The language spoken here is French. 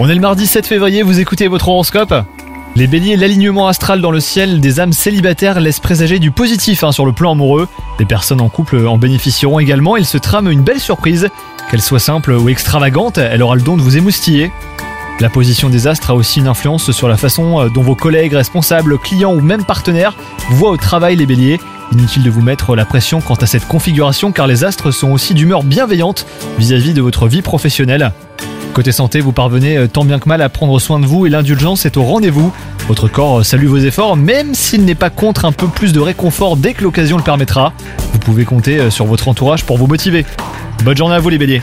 On est le mardi 7 février, vous écoutez votre horoscope Les béliers, l'alignement astral dans le ciel des âmes célibataires laisse présager du positif hein, sur le plan amoureux. Les personnes en couple en bénéficieront également, il se trame une belle surprise. Qu'elle soit simple ou extravagante, elle aura le don de vous émoustiller. La position des astres a aussi une influence sur la façon euh, dont vos collègues, responsables, clients ou même partenaires voient au travail les béliers. Inutile de vous mettre la pression quant à cette configuration car les astres sont aussi d'humeur bienveillante vis-à-vis de votre vie professionnelle. Côté santé, vous parvenez euh, tant bien que mal à prendre soin de vous et l'indulgence est au rendez-vous. Votre corps euh, salue vos efforts même s'il n'est pas contre un peu plus de réconfort dès que l'occasion le permettra. Vous pouvez compter sur votre entourage pour vous motiver. Bonne journée à vous les béliers